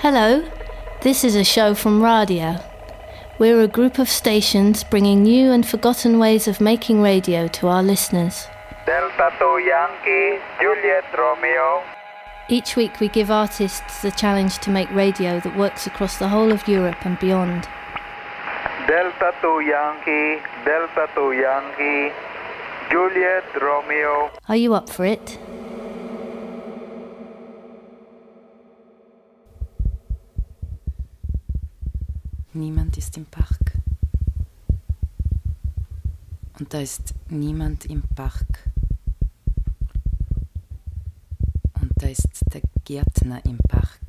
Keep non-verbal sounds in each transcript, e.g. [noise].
Hello, this is a show from Radio. We're a group of stations bringing new and forgotten ways of making radio to our listeners. Delta 2 Yankee, Juliet Romeo. Each week we give artists the challenge to make radio that works across the whole of Europe and beyond. Delta 2 Yankee, Delta 2 Yankee, Juliet Romeo. Are you up for it? Niemand ist im Park. Und da ist niemand im Park. Und da ist der Gärtner im Park.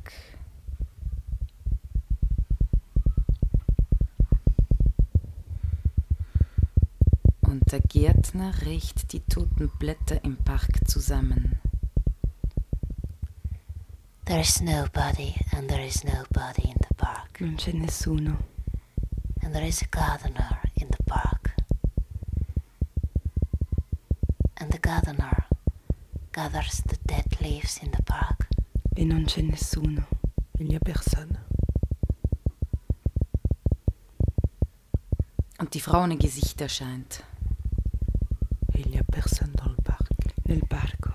Und der Gärtner rächt die toten Blätter im Park zusammen. There is nobody, and there is nobody in the park. Non c'è nessuno. And there is a gardener in the park. And the gardener gathers the dead leaves in the park. E non c'è nessuno. Il n'y a personne. Und die Frau ohne Gesicht erscheint. Et il n'y a personne dans le parc. Nel parco.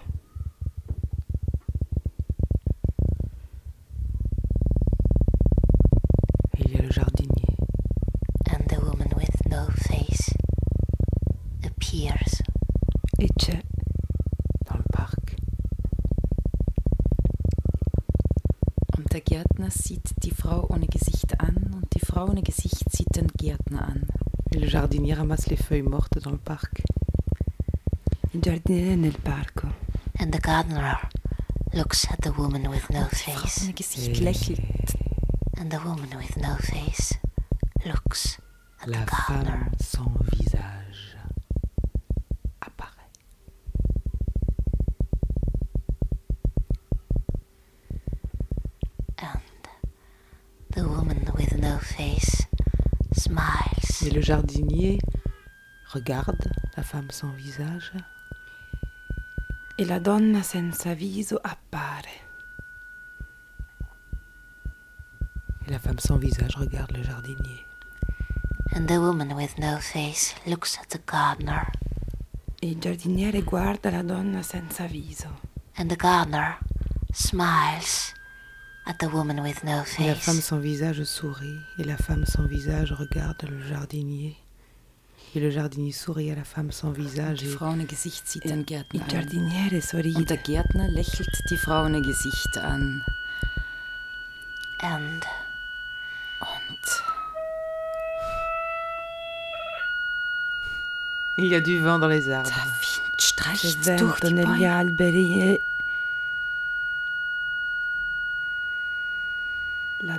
Et il y a le jardinier. And the woman with no face appears. E c'è dans le parc. Und der Gärtner sieht die Frau ohne Gesicht an und die Frau ohne Gesicht sieht den Gärtner an. Et le jardinier ramasse les feuilles mortes dans le parc. Il giardiniere nel parco. And the gardener looks at the woman with no Die Frau face. ohne Gesicht lächelt. And the woman with no face looks at La the gardener. femme sans visage Et le jardinier regarde la femme sans visage. E la donna senza viso appare. Et la femme sans visage regarde le jardinier. And the woman with no face looks at the gardener. E il giardiniere guarda la donna senza viso. And the gardener smiles at the woman with no Et la femme face. sans visage sourit. Et la femme sans visage regarde le jardinier. Et le jardinier sourit à la femme sans visage. Die Et Frau ohne Gesicht sieht den Gärtner an. giardiniere Und sorride. der Gärtner lächelt die Frau ohne Gesicht an. And Und Il y a du vent dans les arbres. durch die Bäume.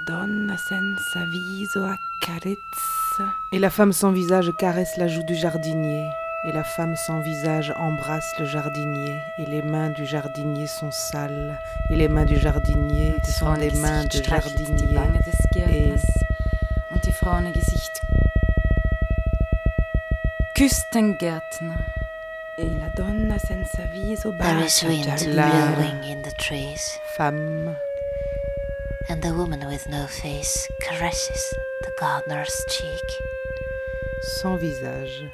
Alberi la donna senza viso accarezza. Et la femme sans visage caresse la joue du jardinier. Et la femme sans visage embrasse le jardinier. Et les mains du jardinier sont sales. Et les mains du jardinier sont des mains die jardinier. Gesicht küsst den Gärtner. E la donna senza viso bacia the trees. Femme And the woman with no face caresses the gardener's cheek. sans visage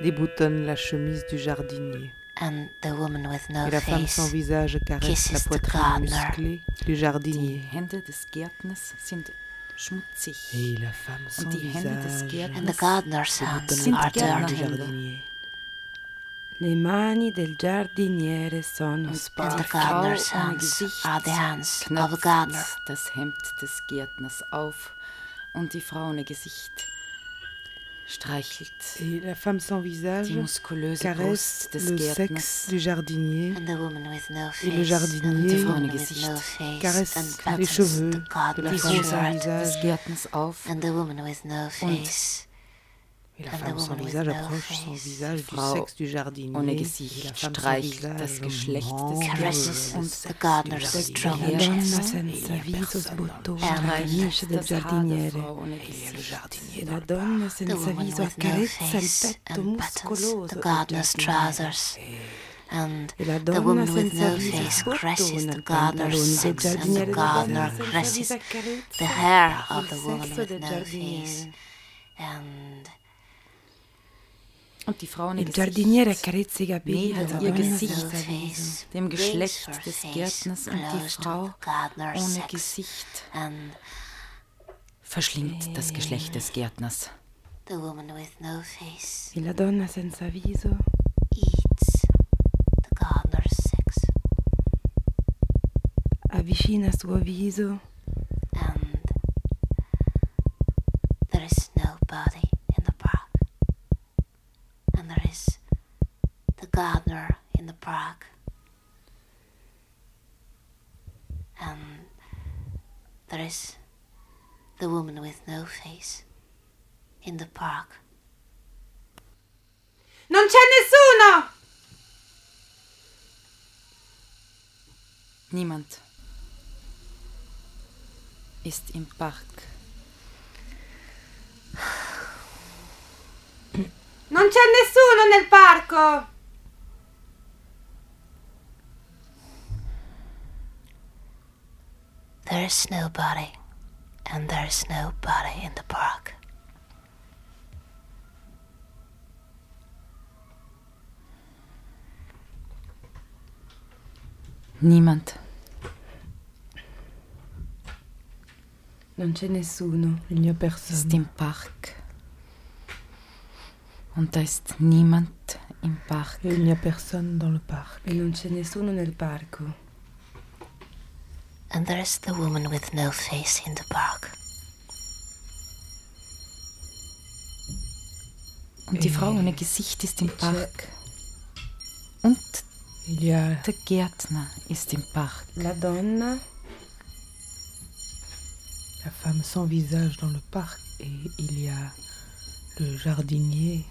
déboutonne la chemise du jardinier. And the woman with no Et la femme sans visage caresse la poitrine musclée du Die jardinier. Hände des Gärtners sind schmutzig. Et la femme sans Und die Hände des visage déboutonne la du dirty. jardinier. Le mani del giardiniere sono spaccavs, Adehans, das Hemd des Gärtners auf und die Fraune Gesicht streichelt. Et la femme sans visage caresse des le sexe du jardinier. et le jardinier caresse les cheveux de la femme sans visage des Gärtners auf und Et la femme sans visage approche son visage du sexe du jardinier. Streicht das Geschlecht des the gardener's La donna senza the gardener's trousers. And the woman with no face caresses the gardener's sex and the gardener the hair of the woman with no face. And Und die Frau Il giardiniere Gesicht, accarezza i capelli della ihr Gesicht. dem Geschlecht des Gärtners und die Frau ohne Gesicht. Verschlingt das Geschlecht des Gärtners. the woman with no face E la donna senza viso. eats the gardener's sex, avvicina suo viso is the woman with no face in the park. Non c'è nessuno! Niemand ist im Park. Non c'è nessuno nel parco! There is nobody, and there is nobody in the park. Niemand. Non c'è nessuno, il n'y a ist personne. im Park. Und da ist niemand im Park. Il n'y a personne dans le parc. E non c'è nessuno nel parco. And there is the woman with no face in the park. Und die Frau ohne Gesicht ist im Park. Und Il y a der Gärtner ist im Park. la donna, la femme sans visage dans le parc et il y a le jardinier.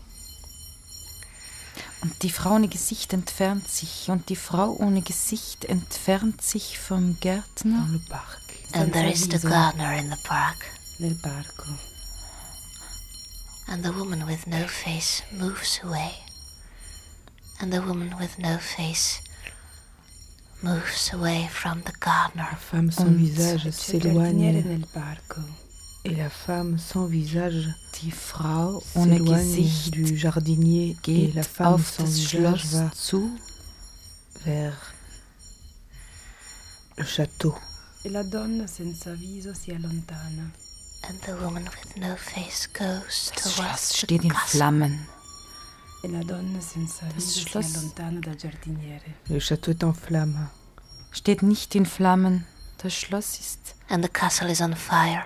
Und die Frau ohne Gesicht entfernt sich. Und die Frau ohne Gesicht entfernt sich vom Gärtner. And there is the gardener in the park. nel parco. And the woman with no face moves away. And the woman with no face moves away from the gardener. La femme sans Und visage s'éloigne. Et la femme sans visage Die Frau ohne s'éloigne Gesicht du jardinier et la femme auf sans das visage Schloss va zu. vers le château. E la donna senza viso si allontana. And the woman with no face goes Das Schloss towards the steht in castle. Flammen. E la donna senza Das viso Schloss- si allontana dal giardiniere. Le château est en flammes. Steht nicht in Flammen. Das Schloss ist And the castle is on fire.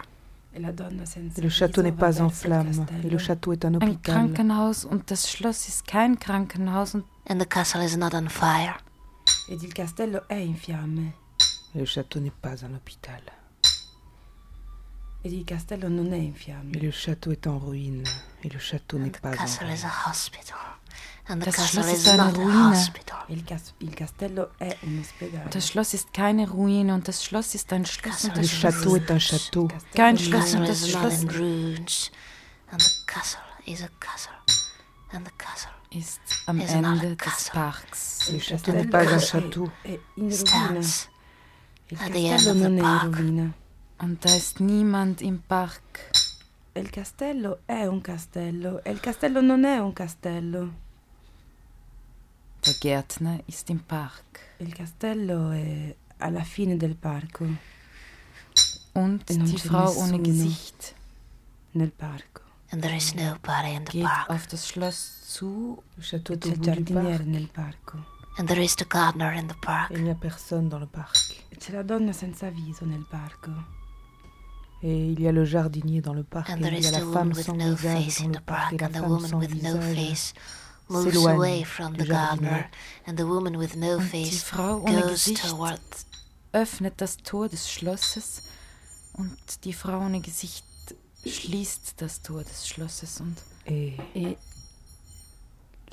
Le château n'est pas en flammes. Et le château est un ein hôpital. Krankenhaus und das Schloss ist kein Krankenhaus und And the castle is not on fire. Ed il castello è in fiamme. Et le château n'est pas un hôpital. Ed il castello non è in Et le château est en ruine. Et le château n'est pas en castle Das castle Schloss is ist eine Ruine. E il, cas- il castello è un ospedale. das Schloss ist keine Ruine und das Schloss ist ein Schloss und das Schloss château est un château. kein The Schloss und das Schloss. And the castle is a castle. And the castle ist am Is not a Ende des castle. Parks. Il château n'est castello pas un château. È in. Il at the end castello of the non è in. Und da ist niemand im Park. Il castello è un castello. E il castello non è un castello. Der Gärtner ist im Park. Il castello è alla fine del parco, Und E non die Frau ohne. Gesicht nel parco. And there is nobody in the geht park. auf das Schloss zu. Le château E du giardiniere parc. nel parco. And there is the gardener in the park. Et il n'y a personne dans le parc. E c'è la donna senza viso nel parco. Et il y a le jardinier dans le parc. And Et there il y a is la the femme woman with sans no visage face dans in le the parc. park. Et la And the femme woman sans with no visage face moves away from the gardener. And the woman with no Und die face Frau ohne goes Gesicht towards öffnet das Tor des Schlosses und die Frau ohne Gesicht schließt das Tor des Schlosses und Et E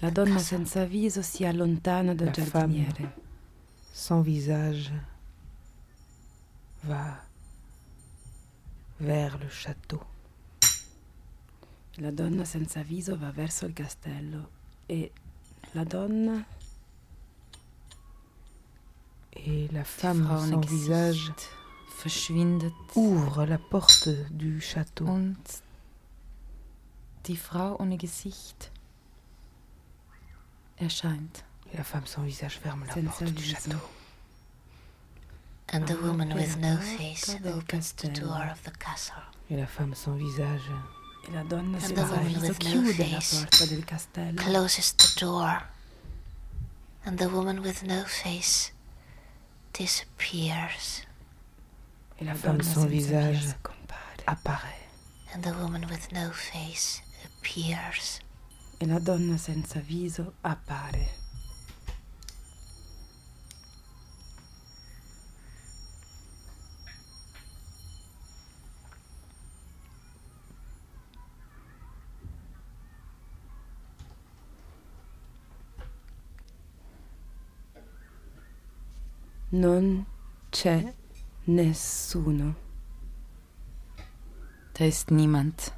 la donna senza viso si allontana dal La giardiniere. sans visage va vers le château. La donna senza viso va verso il castello. La Et la femme sans visage ouvre la porte du château. und die Frau ohne Gesicht erscheint. Et la femme sans visage ferme la porte du château. And the woman with no face porta del opens the castello. door of the castle. Et la femme sans visage E la donna And the senza woman viso with no chiude la face porta del castello. Closes the door. And the woman with no face disappears. E la femme donna sans senza visage viso scompare. apparaît. And the woman with no face appears. E la donna senza viso appare. Non c'è nessuno. Da ist niemand.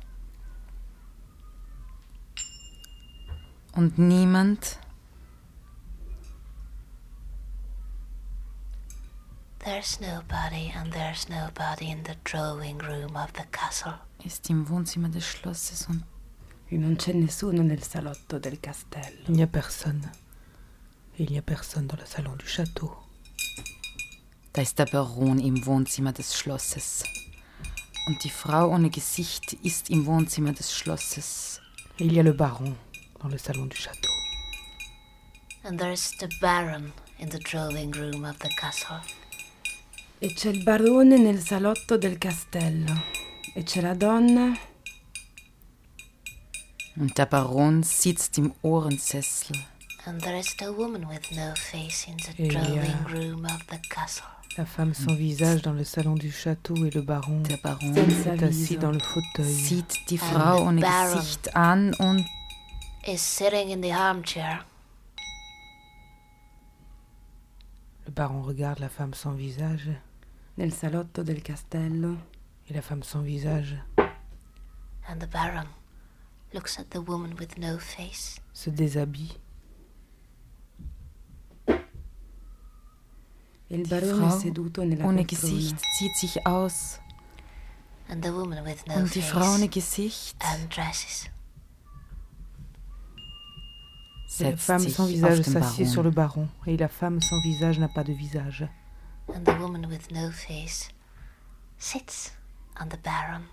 Und niemand There's nobody, and there's nobody in the drawing room of the castle. ist im Wohnzimmer des Schlosses und E non c'è nessuno nel salotto del castello. Il n'y a personne. Il n'y a personne dans le salon du château. Da ist der Baron im Wohnzimmer des Schlosses. Und die Frau ohne Gesicht ist im Wohnzimmer des Schlosses. Il y a le baron dans le salon du château. And there's the baron in the drawing room of the castle. E c'è il barone nel salotto del castello. E c'è la donna Und der Baron sitzt im Ohrensessel. And there is the woman with no face in the drawing room of the castle. La femme sans visage dans le salon du château et le baron Der Baron est assis dans le fauteuil. sieht die Frau ohne Baron. Gesicht an und Is sitting in the armchair. Le baron regarde la femme sans visage nel salotto del castello. et la femme sans visage And the baron looks at the woman with no face. se déshabille. E il Die Frau ohne. Gesicht zieht sich aus. Und Frau ohne Gesicht. La setzt femme sich sans auf visage den s'assied sur le Baron. baron et la femme sans visage n'a pas de visage. And the woman with no face sits on the baron.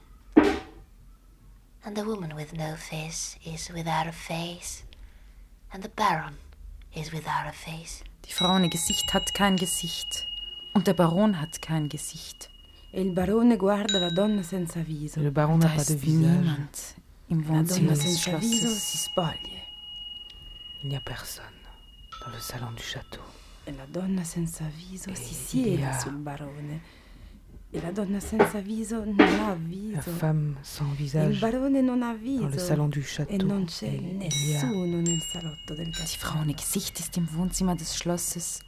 And the woman with no face is without a face. And the baron Die Frau ohne Gesicht hat kein Gesicht. Und der Baron hat kein Gesicht. E il barone guarda la donna senza viso. Et le baron n'a Da pas de ist visage. niemand im Wohnzimmer des viso si Schlosses. spoglie. Il n'y a personne dans le salon du château. E la donna senza viso si E siede via. sul barone. E la donna senza viso non ha La viso. femme sans E il visage barone non ha dans viso. le salon du E château. non c'è nessuno nel salotto del Die Frau castello. ohne Gesicht ist im Wohnzimmer des Schlosses.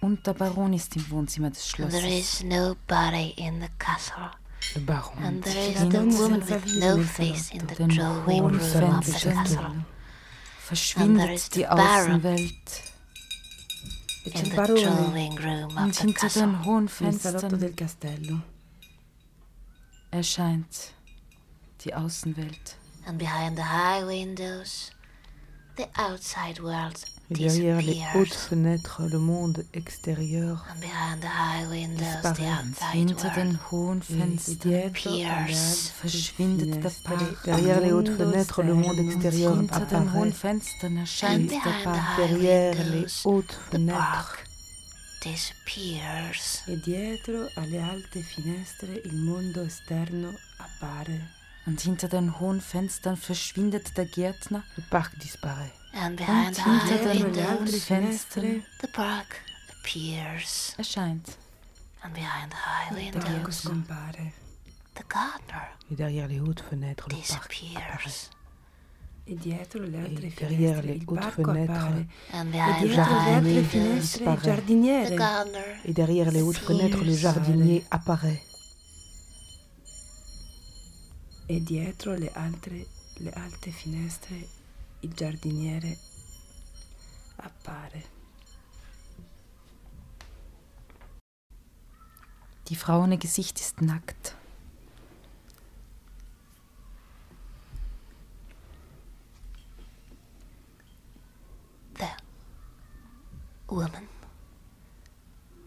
Und der Baron ist im Wohnzimmer des And there Schlosses. is nobody in the castle. le baron. And there is la the woman with no face in the drawing room of the castle. And there Verschwindet is die. Außenwelt. E c'è In il the barone drawing room Und of the castle. den hohen nel salotto Fenstern del castello. erscheint die Außenwelt. And behind the high windows, the outside world Et derrière les hautes fenêtres, le monde extérieur And behind the high windows, the Disparaît. Und outside hinter den hohen Fenstern verschwindet der Park. Derrière les hautes fenêtres, le monde extérieur apparaît. Derrière les hautes fenêtres, disappears. E dietro alle alte finestre il mondo esterno appare. Und hinter den hohen Fenstern verschwindet der Gärtner. le parc disparaît. And behind the hinter high den Dietro alle altre windows, finestre Fenstern the park appears. erscheint. And behind the high il parco windows, scompare. the gardener Et derrière les hautes fenêtres, le parc apparaît. disappears. E dietro le altre derrière finestre les il hautes parco fenêtres, appare. And E behind the dietro le high altre jardinier finestre il disparaît. the giardiniere. gardener Et derrière les hautes fenêtres, le jardinier apparaît. E dietro le altre le alte finestre il giardiniere appare. Die Frau ohne Gesicht ist nackt. The woman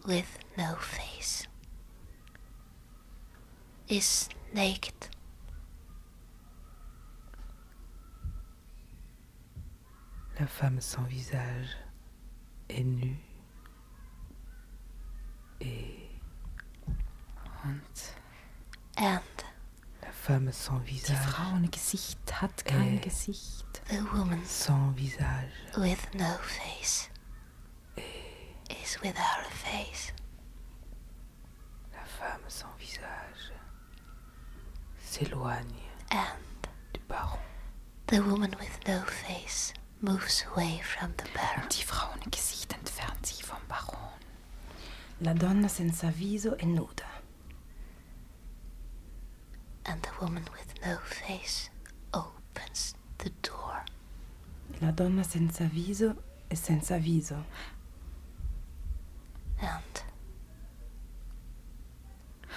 with no face is naked. Femme sans visage est nue et Und And la femme sans die visage Frau ohne Gesicht hat kein. Gesicht. the woman sans visage with no face is without a face. la femme sans visage s'éloigne And du baron the woman with no face moves away from the. Und die Frau ohne Gesicht entfernt sich vom Baron. La donna senza viso è nuda. And the woman with no face opens the door. La donna senza viso è senza viso. And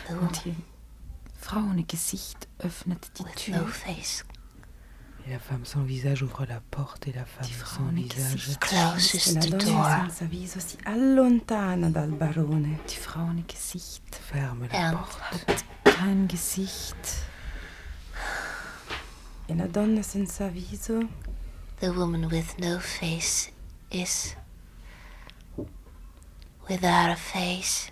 the Und woman die Frau ohne Gesicht öffnet die with Tür. no face et la femme sans visage ouvre la porte et la femme Die Frau sans ohne visage Gesicht closes la the door. senza viso si allontana dal barone. Die Frau ohne Gesicht ferme la porte kein Gesicht. E la donna senza viso the woman with no face is without a face.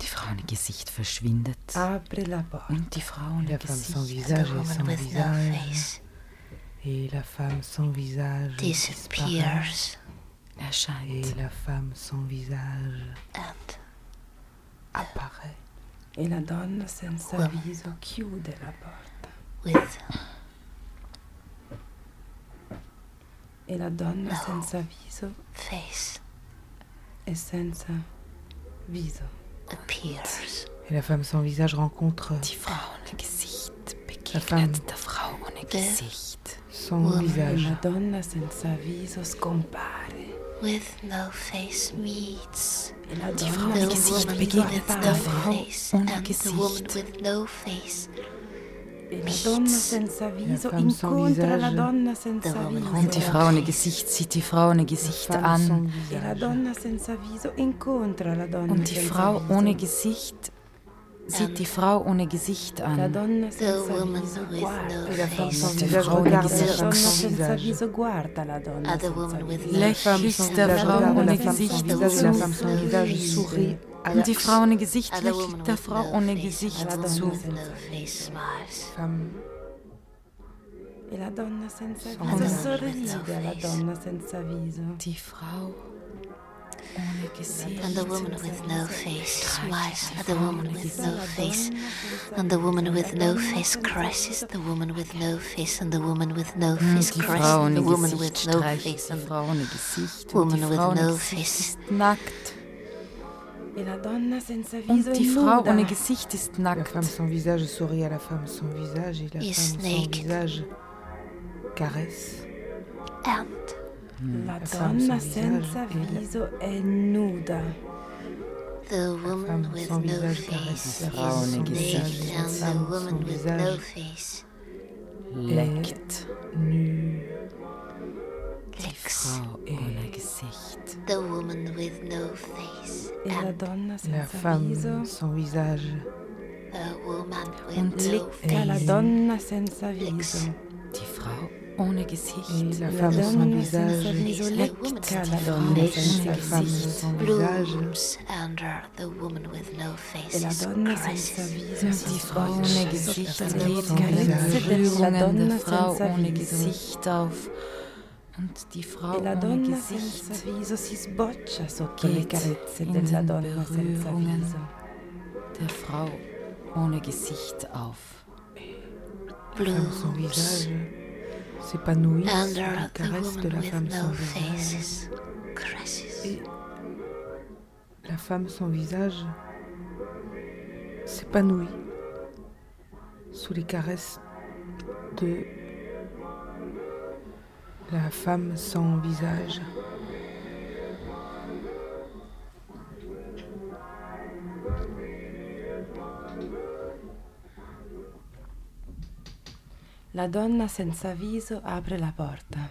Die Frau ohne Gesicht verschwindet. apre la porta. Und die Frau ohne la femme sans Gesicht The visage et woman sans with no visage face et la femme sans visage disparaît disappears. et erscheint. la femme sans visage And apparaît E la donna senza Woman. viso chiude la porta. with E la donna No. senza viso face è senza viso. appears. et la femme sans visage rencontre Die Frau ohne Gesicht La femme. begegnet der Frau ohne Gesicht. sans Woman, visage. Madonna senza viso scompare. With no face meets. Die Frau ohne no Gesicht begegnet der Frau ohne Gesicht. With no face meets. La donna incontra la donna senza viso. Und die Frau ohne Gesicht sieht die Frau ohne Gesicht an. Und die Frau ohne Gesicht sieht die Frau ohne Gesicht an. Die Frau ohne Gesicht. Lächelst der Frau ohne Gesicht zu. Und Die Frau ohne Gesicht lächelt der Frau ohne Gesicht zu. Und Die Frau And the woman with no face smiles at the woman with no face. And the woman with no face caresses the woman with no face. And the woman with no face Frau caresses ohne the woman with no face. And. Und woman with no face. nackt. La Und die Frau ohne Gesicht ist la nackt. femme sans visage sourit à la femme sans visage et la femme sans visage caresse and La La donna sans senza e la- viso è nuda. the woman femme with sans no visage face. la visage naked et la and the femme woman sans with no visage face. Leckt nue die licks Frau ohne Gesicht. the woman with no face. E la donna la senza viso femme sans visage. the woman with no licca la face donna senza viso. Die Frau ohne Gesicht. Une femme sans visage. La femme sans visage. Under the woman with no face is Die Frau ohne Gesicht geht Berührungen der Frau ohne Gesicht auf. Und die Frau ohne Gesicht geht in den Berührungen der Frau ohne Gesicht auf. Blooms. S'épanouit sous la caresse de la femme sans visage et la femme sans visage s'épanouit sous les caresses de la femme sans visage. La donna senza viso apre la porta.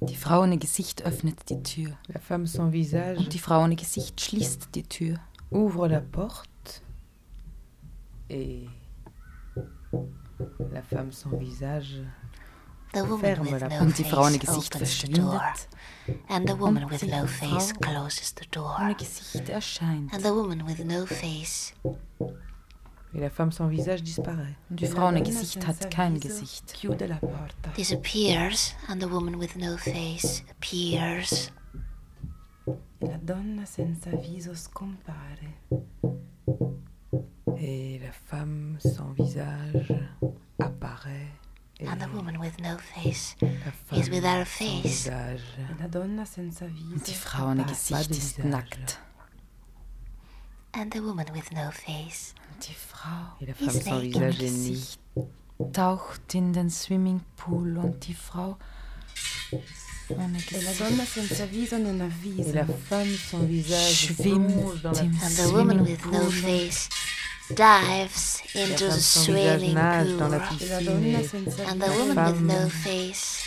Die Frau ohne Gesicht öffnet die Tür. La femme sans visage Und die Frau ohne Gesicht schließt die Tür. ouvre la porte et la femme sans visage The woman Ferme with la no Und die Frau ohne face Gesicht opens the door, verschwindet. and the woman with no face closes the door, Ohne Gesicht erscheint. and the woman with no face et la femme sans visage disparaît. Die La Frau ohne donna Gesicht senza hat kein viso Gesicht. Chiude la porta. disappears, and the woman with no face appears. La donna senza viso scompare. Et la femme sans visage apparaît. And the woman with no face is without a face. Die Frau ohne Gesicht ist nackt. And the woman with no face. Die Frau ist naked. Nicht. Taucht in den Swimmingpool und die Frau ohne Gesicht schwimmt im Swimmingpool dives into the swimming pool. E And the woman with no face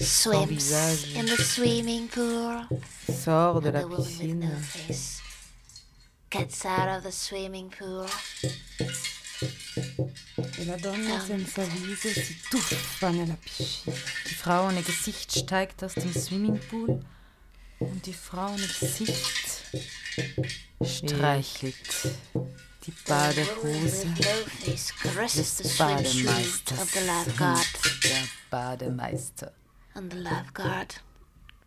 swims in the swimming pool. sort de And la the woman with piscine no face gets out of the swimming pool. e la donna senza viso si tuffa nella piscina. Die Frau ohne Gesicht steigt aus dem Swimmingpool und die Frau ohne Gesicht streichelt die The woman Badehose with no face caresses the des Bademeisters. of the lifeguard. Und der Bademeister And the lifeguard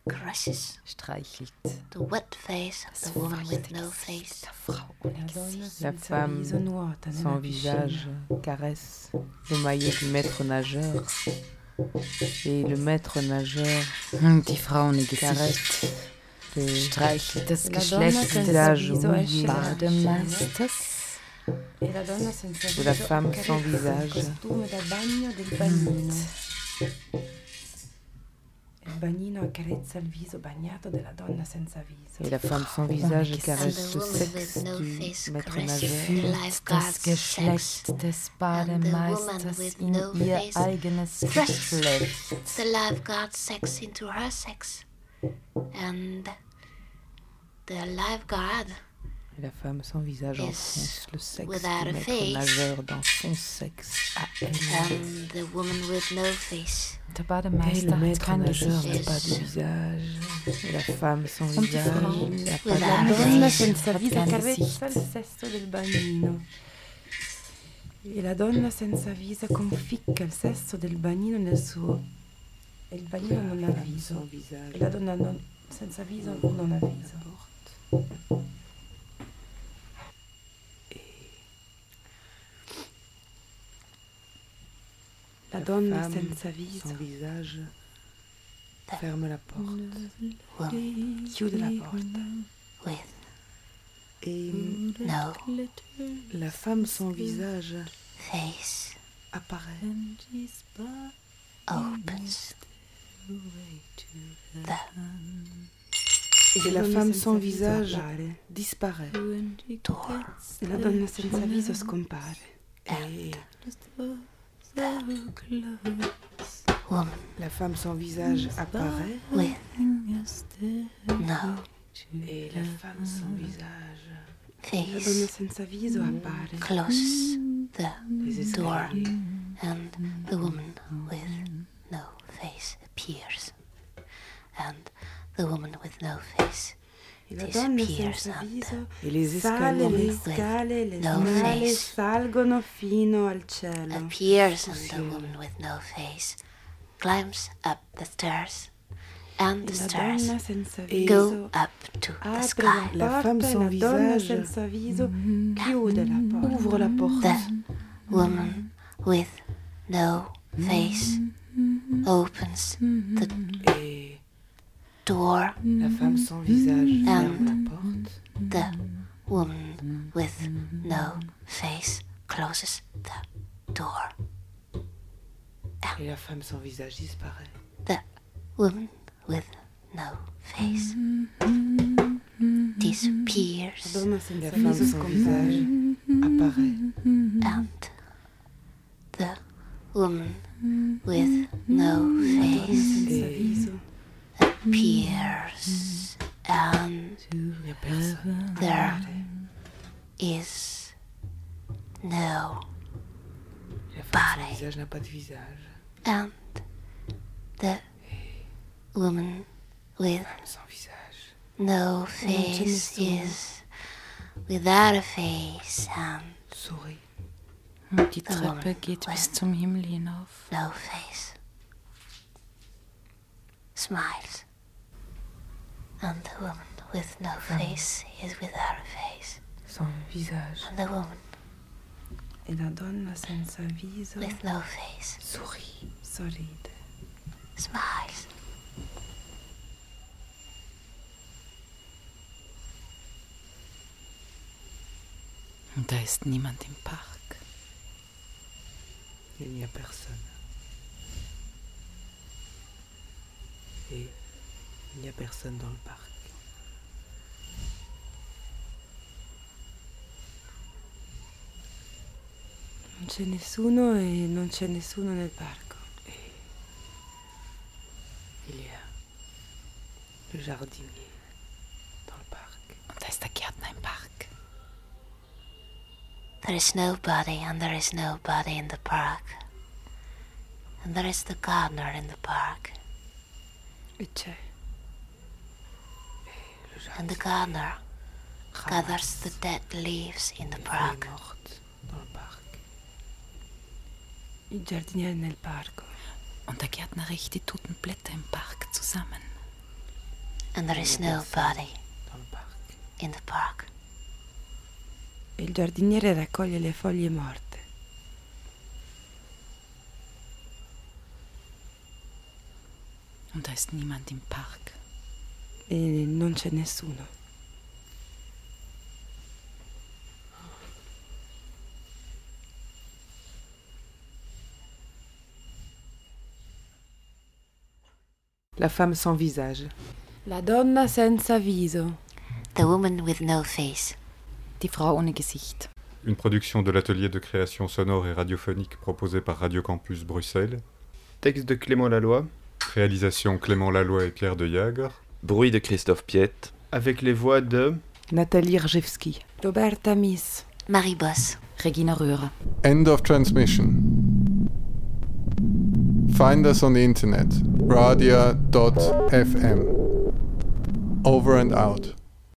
caresses streichelt the wet face of the woman with no face. La femme sans visage caresse le maillot du maître nageur et le maître nageur die caresse le streichelt das Geschlecht des. Bademeisters. De la femme sans visage. costume da bagno del bagnino. Il bagnino accarezza il viso bagnato della donna senza viso. et la femme sans visage caresse le the woman sexe with no du face maître nageur des And the woman Bademeisters with in no ihr face eigenes Geschlecht. [laughs] The sex into her sex. And the lifeguard et la femme sans visage enfonce le sexe du maître nageur dans son sexe à elle and the woman with no face. Der et le maître Gesicht. n'a pas de visage et la femme sans visage n'a pas de visage. E la donna senza viso conficca il sesso del bagnino nel suo... E il bagnino non ha sans viso. visage E la donna non- senza viso non ha viso. La senza viso sans visage ferme la porte. Woman chiude la porta. with et no. la femme sans visage face. apparaît. Opens the et la femme sans visage disparaît. Door. La donna senza viso scompare. et Woman la femme sans visage apparaît. With no et la femme sans visage. Face senza viso appare. closes the door, and the woman with no face appears. And the woman with no face disappears senza and viso sale le scale, le No scale face. salgono fino al cielo. appears, and the woman with no face climbs up the stairs, and the La stairs senza E go up to the sky. la La porta femme e sans la donna visage. senza viso mm-hmm. chiude la mm-hmm. porta. ouvre la porte. The woman mm-hmm. with no face opens the et door. la femme sans visage And ferme mm-hmm. la porte The woman with no face closes the door. et la femme sans visage disparaît The woman with no face disappears, La donna senza La femme sans visage apparaît. and the woman with no face Senza viso appears and there is no body. And the woman with no face is without a face and Sorry. Und die Treppe geht bis zum Himmel hinauf. No face. Smiles. And the woman with no face is without a face Sans visage. and the woman E la donna senza viso with no face Souris. sorride. smiles Und da ist niemand im Park. Il n'y a personne. Et il n'y a personne dans le parc. Non c'è nessuno e non c'è nessuno nel parco. Il y a le jardinier dans le parc. Und da ist der Gärtner im Park. there is nobody and there is nobody in the park and there is the gardener in the park E c'è. And the gardener gathers the dead leaves in the park. Und der Gärtner riecht die toten Blätter im Park zusammen. and there is nobody in the park E il giardiniere raccoglie le foglie morte. Und da ist niemand im Park. E non c'è nessuno. La femme sans visage. La donna senza viso. the woman with no face Die Frau ohne Gesicht. Une production de l'atelier de création sonore et radiophonique proposé par Radio Campus Bruxelles. Texte de Clément Laloy, Réalisation Clément Laloy et Pierre de Jagre. Bruit de Christophe Piette, avec les voix de Nathalie Rjewski. Roberta Miss. Marie Boss Regina Röhrer. End of transmission. Find us on the internet, radia.fm. Over and out.